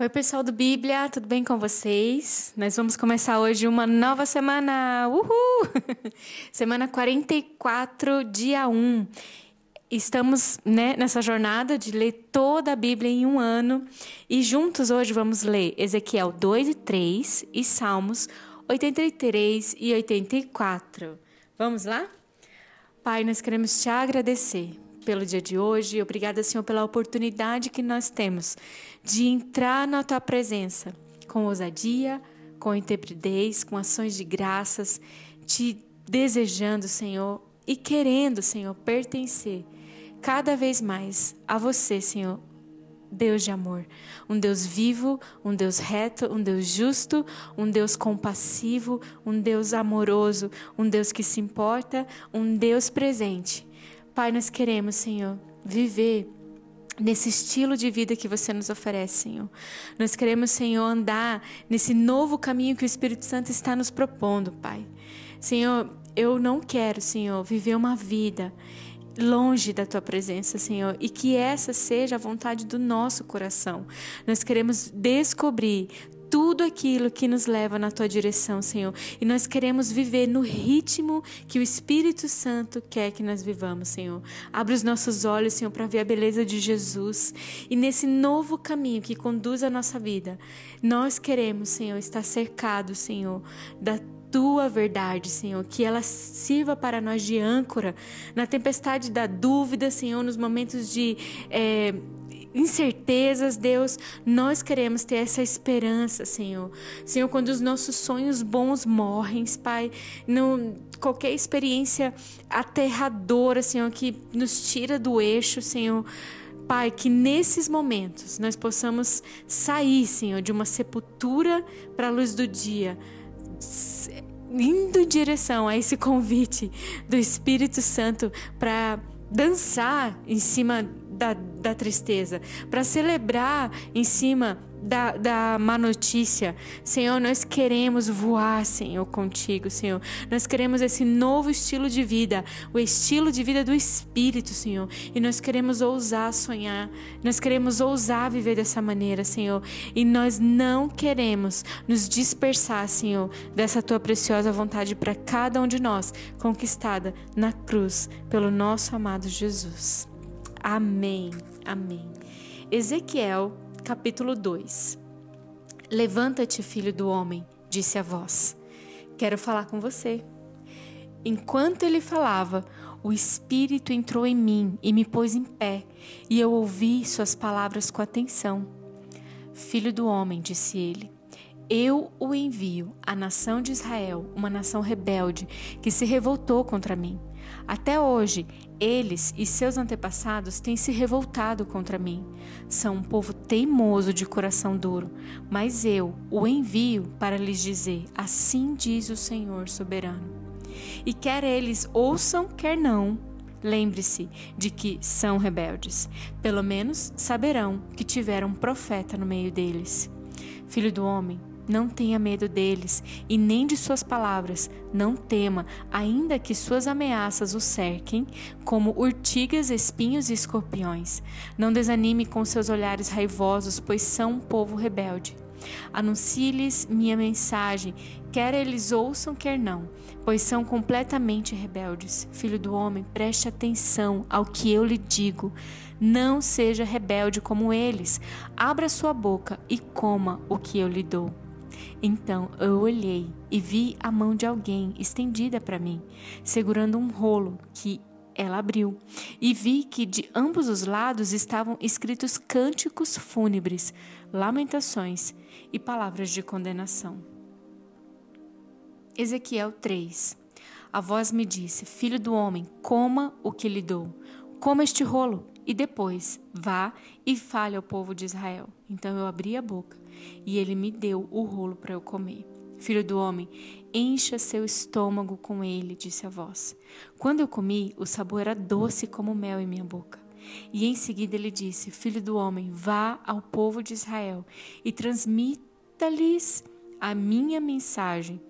Oi, pessoal do Bíblia, tudo bem com vocês? Nós vamos começar hoje uma nova semana. Uhul! semana 44, dia 1. Estamos né, nessa jornada de ler toda a Bíblia em um ano e juntos hoje vamos ler Ezequiel 2 e 3 e Salmos 83 e 84. Vamos lá? Pai, nós queremos te agradecer pelo dia de hoje. Obrigada, Senhor, pela oportunidade que nós temos de entrar na tua presença com ousadia, com intrepidez, com ações de graças, te desejando, Senhor, e querendo, Senhor, pertencer cada vez mais a você, Senhor, Deus de amor, um Deus vivo, um Deus reto, um Deus justo, um Deus compassivo, um Deus amoroso, um Deus que se importa, um Deus presente. Pai, nós queremos, Senhor, viver nesse estilo de vida que você nos oferece, Senhor. Nós queremos, Senhor, andar nesse novo caminho que o Espírito Santo está nos propondo, Pai. Senhor, eu não quero, Senhor, viver uma vida longe da tua presença, Senhor, e que essa seja a vontade do nosso coração. Nós queremos descobrir tudo aquilo que nos leva na tua direção, Senhor. E nós queremos viver no ritmo que o Espírito Santo quer que nós vivamos, Senhor. Abre os nossos olhos, Senhor, para ver a beleza de Jesus. E nesse novo caminho que conduz a nossa vida, nós queremos, Senhor, estar cercados, Senhor, da tua verdade, Senhor, que ela sirva para nós de âncora na tempestade da dúvida, Senhor, nos momentos de é, incertezas, Deus, nós queremos ter essa esperança, Senhor. Senhor, quando os nossos sonhos bons morrem, Pai, não, qualquer experiência aterradora, Senhor, que nos tira do eixo, Senhor. Pai, que nesses momentos nós possamos sair, Senhor, de uma sepultura para a luz do dia, indo em direção a esse convite do Espírito Santo para dançar em cima da, da tristeza, para celebrar em cima da, da má notícia. Senhor, nós queremos voar, Senhor, contigo, Senhor. Nós queremos esse novo estilo de vida, o estilo de vida do Espírito, Senhor. E nós queremos ousar sonhar, nós queremos ousar viver dessa maneira, Senhor. E nós não queremos nos dispersar, Senhor, dessa tua preciosa vontade para cada um de nós, conquistada na cruz pelo nosso amado Jesus. Amém. Amém. Ezequiel capítulo 2 Levanta-te, filho do homem, disse a voz. Quero falar com você. Enquanto ele falava, o Espírito entrou em mim e me pôs em pé, e eu ouvi suas palavras com atenção. Filho do homem, disse ele, eu o envio à nação de Israel, uma nação rebelde que se revoltou contra mim. Até hoje, eles e seus antepassados têm se revoltado contra mim. São um povo teimoso de coração duro, mas eu o envio para lhes dizer: Assim diz o Senhor soberano. E quer eles ouçam, quer não, lembre-se de que são rebeldes. Pelo menos saberão que tiveram um profeta no meio deles. Filho do homem, não tenha medo deles e nem de suas palavras. Não tema, ainda que suas ameaças o cerquem, como urtigas, espinhos e escorpiões. Não desanime com seus olhares raivosos, pois são um povo rebelde. Anuncie-lhes minha mensagem, quer eles ouçam, quer não, pois são completamente rebeldes. Filho do homem, preste atenção ao que eu lhe digo. Não seja rebelde como eles. Abra sua boca e coma o que eu lhe dou. Então eu olhei e vi a mão de alguém estendida para mim, segurando um rolo que ela abriu, e vi que de ambos os lados estavam escritos cânticos fúnebres, lamentações e palavras de condenação. Ezequiel 3 A voz me disse: Filho do homem, coma o que lhe dou. Coma este rolo e depois vá e fale ao povo de Israel. Então eu abri a boca e ele me deu o rolo para eu comer. Filho do homem, encha seu estômago com ele, disse a voz. Quando eu comi, o sabor era doce como mel em minha boca. E em seguida ele disse: Filho do homem, vá ao povo de Israel e transmita-lhes a minha mensagem.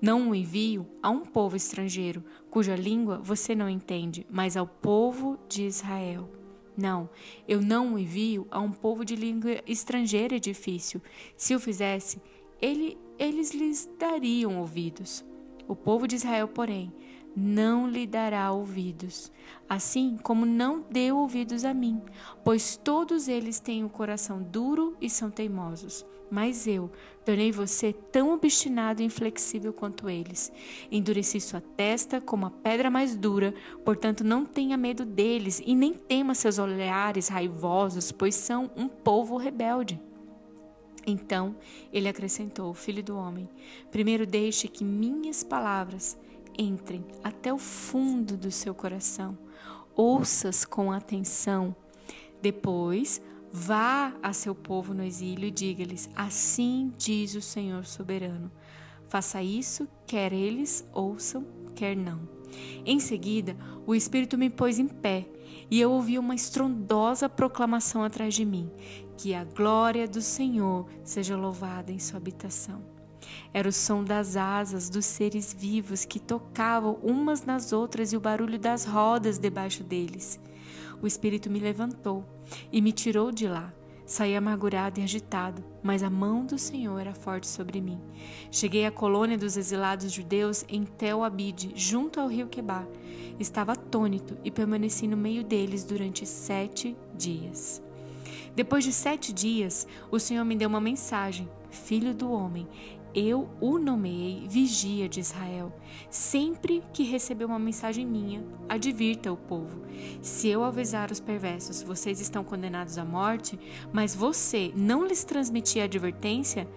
Não o envio a um povo estrangeiro, cuja língua você não entende, mas ao povo de Israel. Não, eu não o envio a um povo de língua estrangeira e difícil. Se o fizesse, ele, eles lhes dariam ouvidos. O povo de Israel, porém, não lhe dará ouvidos, assim como não deu ouvidos a mim, pois todos eles têm o coração duro e são teimosos. Mas eu tornei você tão obstinado e inflexível quanto eles. Endureci sua testa como a pedra mais dura, portanto não tenha medo deles e nem tema seus olhares raivosos, pois são um povo rebelde. Então ele acrescentou: Filho do homem, primeiro deixe que minhas palavras entrem até o fundo do seu coração. Ouças com atenção. Depois, vá a seu povo no exílio e diga-lhes: Assim diz o Senhor soberano. Faça isso, quer eles ouçam, quer não. Em seguida, o Espírito me pôs em pé e eu ouvi uma estrondosa proclamação atrás de mim: Que a glória do Senhor seja louvada em sua habitação. Era o som das asas dos seres vivos que tocavam umas nas outras e o barulho das rodas debaixo deles. O Espírito me levantou e me tirou de lá. Saí amargurado e agitado, mas a mão do Senhor era forte sobre mim. Cheguei à colônia dos exilados judeus em Tel Abide, junto ao rio Quebar. Estava atônito e permaneci no meio deles durante sete dias. Depois de sete dias, o Senhor me deu uma mensagem: Filho do homem, eu o nomeei vigia de Israel. Sempre que receber uma mensagem minha, advirta o povo. Se eu avisar os perversos, vocês estão condenados à morte, mas você não lhes transmitir a advertência,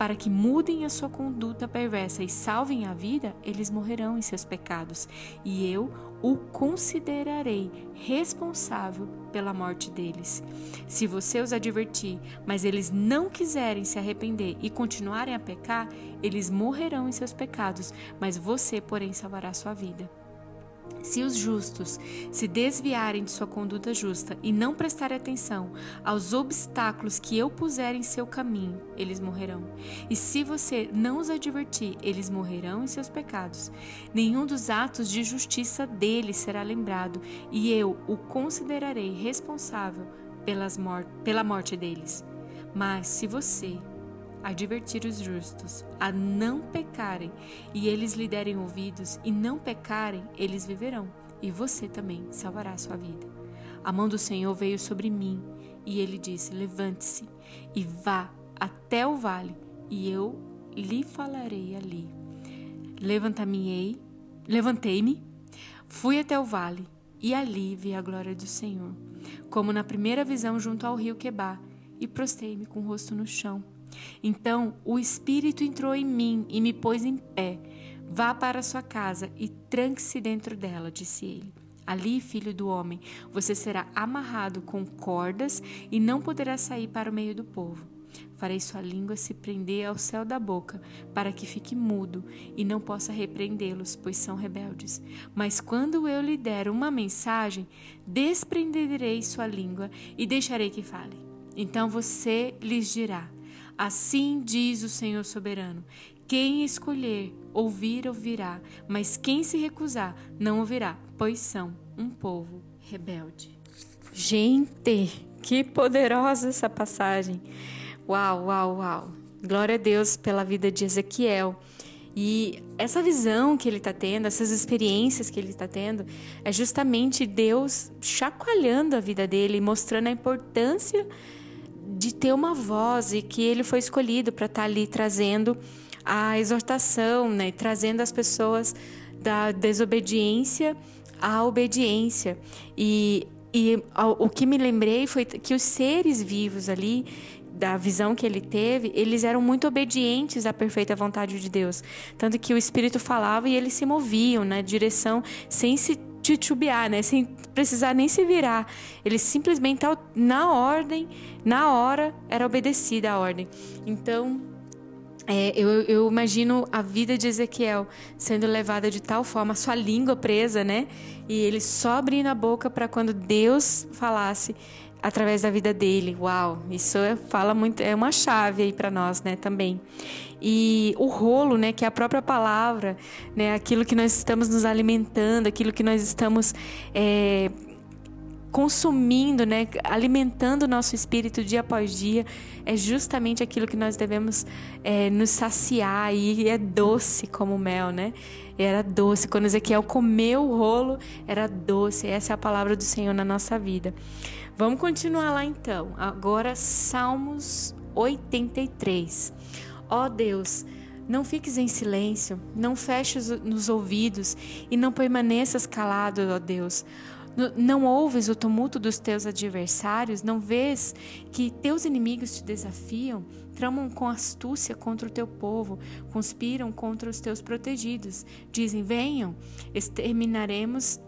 para que mudem a sua conduta perversa e salvem a vida, eles morrerão em seus pecados, e eu o considerarei responsável pela morte deles. Se você os advertir, mas eles não quiserem se arrepender e continuarem a pecar, eles morrerão em seus pecados, mas você, porém, salvará sua vida. Se os justos se desviarem de sua conduta justa e não prestarem atenção aos obstáculos que eu puser em seu caminho, eles morrerão. E se você não os advertir, eles morrerão em seus pecados. Nenhum dos atos de justiça deles será lembrado, e eu o considerarei responsável pelas mor pela morte deles. Mas se você advertir os justos a não pecarem, e eles lhe derem ouvidos e não pecarem, eles viverão, e você também salvará a sua vida. A mão do Senhor veio sobre mim, e ele disse: Levante-se e vá até o vale, e eu lhe falarei ali. Levantei-me, levantei-me, fui até o vale, e ali vi a glória do Senhor, como na primeira visão junto ao rio Quebar, e prostei-me com o rosto no chão. Então o Espírito entrou em mim e me pôs em pé. Vá para sua casa e tranque-se dentro dela, disse ele. Ali, filho do homem, você será amarrado com cordas e não poderá sair para o meio do povo. Farei sua língua se prender ao céu da boca, para que fique mudo e não possa repreendê-los, pois são rebeldes. Mas quando eu lhe der uma mensagem, desprenderei sua língua e deixarei que fale. Então você lhes dirá: Assim diz o Senhor soberano: quem escolher ouvir, ouvirá, mas quem se recusar, não ouvirá, pois são um povo rebelde. Gente, que poderosa essa passagem! Uau, uau, uau! Glória a Deus pela vida de Ezequiel. E essa visão que ele está tendo, essas experiências que ele está tendo, é justamente Deus chacoalhando a vida dele, mostrando a importância de ter uma voz e que ele foi escolhido para estar tá ali trazendo a exortação, né? trazendo as pessoas da desobediência à obediência. E, e o que me lembrei foi que os seres vivos ali, da visão que ele teve, eles eram muito obedientes à perfeita vontade de Deus. Tanto que o Espírito falava e eles se moviam na direção sem se titubear, né? Sem precisar nem se virar. Ele simplesmente, na ordem, na hora, era obedecida a ordem. Então, é, eu, eu, imagino a vida de Ezequiel sendo levada de tal forma, sua língua presa, né? E ele só abrindo a boca para quando Deus falasse através da vida dele. Uau, isso é, fala muito, é uma chave aí para nós, né? Também. E o rolo, né, que é a própria palavra, né, aquilo que nós estamos nos alimentando, aquilo que nós estamos é, consumindo, né, alimentando o nosso espírito dia após dia, é justamente aquilo que nós devemos é, nos saciar e é doce como mel, né? Era doce. Quando Ezequiel comeu o rolo, era doce. Essa é a palavra do Senhor na nossa vida. Vamos continuar lá então. Agora, Salmos 83. Ó oh Deus, não fiques em silêncio, não feches nos ouvidos e não permaneças calado, ó Deus. Não ouves o tumulto dos teus adversários? Não vês que teus inimigos te desafiam? Tramam com astúcia contra o teu povo, conspiram contra os teus protegidos. Dizem: Venham, exterminaremos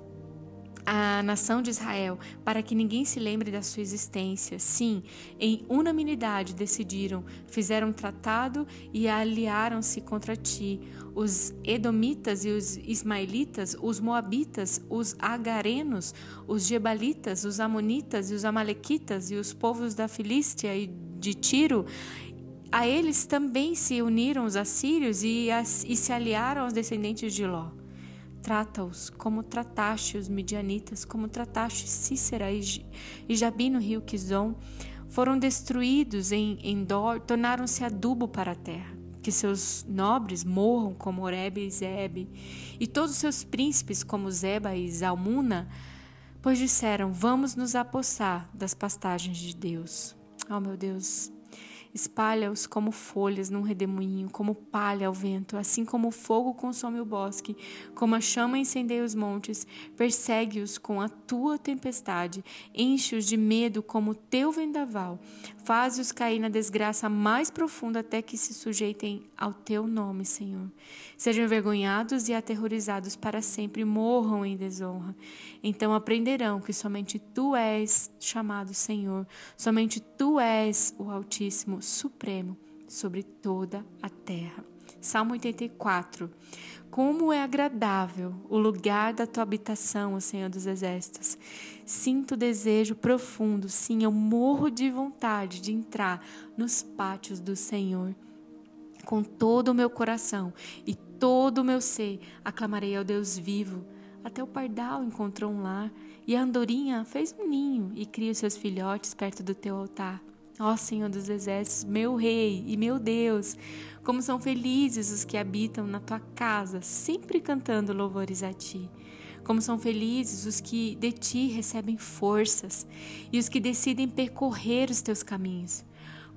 a nação de Israel, para que ninguém se lembre da sua existência. Sim, em unanimidade decidiram, fizeram um tratado e aliaram-se contra ti. Os Edomitas e os Ismaelitas, os Moabitas, os Agarenos, os Gebalitas, os Amonitas e os Amalequitas e os povos da Filístia e de Tiro a eles também se uniram os assírios e, as, e se aliaram aos descendentes de Ló. Trata-os como trataste os midianitas, como trataste Cícera e Jabi no rio Quizon. Foram destruídos em Endor, tornaram-se adubo para a terra. Que seus nobres morram como Oreb e Zeb, e todos os seus príncipes como Zeba e Zalmuna, pois disseram: Vamos nos apossar das pastagens de Deus. Oh, meu Deus, Espalha-os como folhas num redemoinho, como palha ao vento, assim como o fogo consome o bosque, como a chama incendeia os montes. Persegue-os com a tua tempestade, enche-os de medo como o teu vendaval. Faze-os cair na desgraça mais profunda até que se sujeitem ao teu nome, Senhor. Sejam envergonhados e aterrorizados para sempre, morram em desonra. Então aprenderão que somente tu és chamado Senhor, somente tu és o Altíssimo supremo sobre toda a terra. Salmo 84. Como é agradável o lugar da tua habitação, Senhor dos Exércitos. Sinto desejo profundo, sim, eu morro de vontade de entrar nos pátios do Senhor. Com todo o meu coração e todo o meu ser, aclamarei ao Deus vivo. Até o pardal encontrou um lar, e a andorinha fez um ninho e cria os seus filhotes perto do teu altar. Ó Senhor dos Exércitos, meu Rei e meu Deus, como são felizes os que habitam na tua casa, sempre cantando louvores a ti. Como são felizes os que de ti recebem forças e os que decidem percorrer os teus caminhos.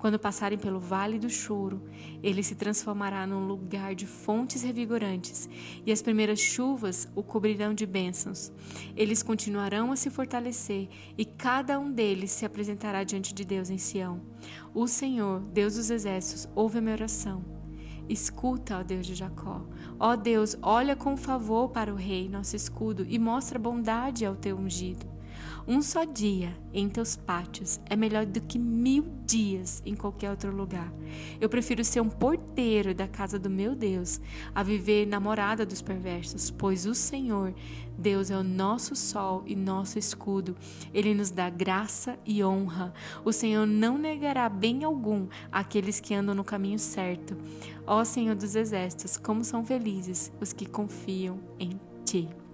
Quando passarem pelo vale do choro, ele se transformará num lugar de fontes revigorantes, e as primeiras chuvas o cobrirão de bênçãos. Eles continuarão a se fortalecer, e cada um deles se apresentará diante de Deus em Sião. O Senhor, Deus dos exércitos, ouve a minha oração. Escuta, ó Deus de Jacó. Ó Deus, olha com favor para o rei, nosso escudo, e mostra bondade ao teu ungido. Um só dia em teus pátios é melhor do que mil dias em qualquer outro lugar. Eu prefiro ser um porteiro da casa do meu Deus a viver namorada dos perversos, pois o Senhor, Deus, é o nosso sol e nosso escudo. Ele nos dá graça e honra. O Senhor não negará bem algum àqueles que andam no caminho certo. Ó Senhor dos exércitos, como são felizes os que confiam em Ti.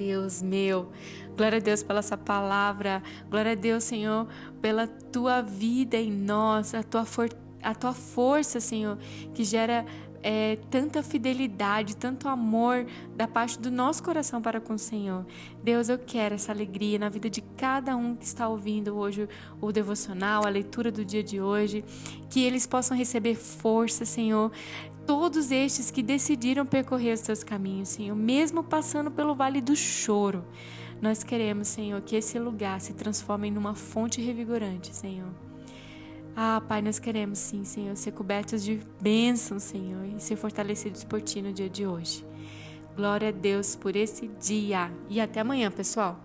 Deus meu. Glória a Deus pela essa palavra. Glória a Deus, Senhor, pela tua vida em nós, a tua, for a tua força, Senhor, que gera é, tanta fidelidade, tanto amor da parte do nosso coração para com o Senhor. Deus, eu quero essa alegria na vida de cada um que está ouvindo hoje o devocional, a leitura do dia de hoje, que eles possam receber força, Senhor, todos estes que decidiram percorrer os teus caminhos, Senhor, mesmo passando pelo vale do choro. Nós queremos, Senhor, que esse lugar se transforme numa fonte revigorante, Senhor. Ah, Pai, nós queremos sim, Senhor, ser cobertos de bênçãos, Senhor, e ser fortalecidos por Ti no dia de hoje. Glória a Deus por esse dia. E até amanhã, pessoal.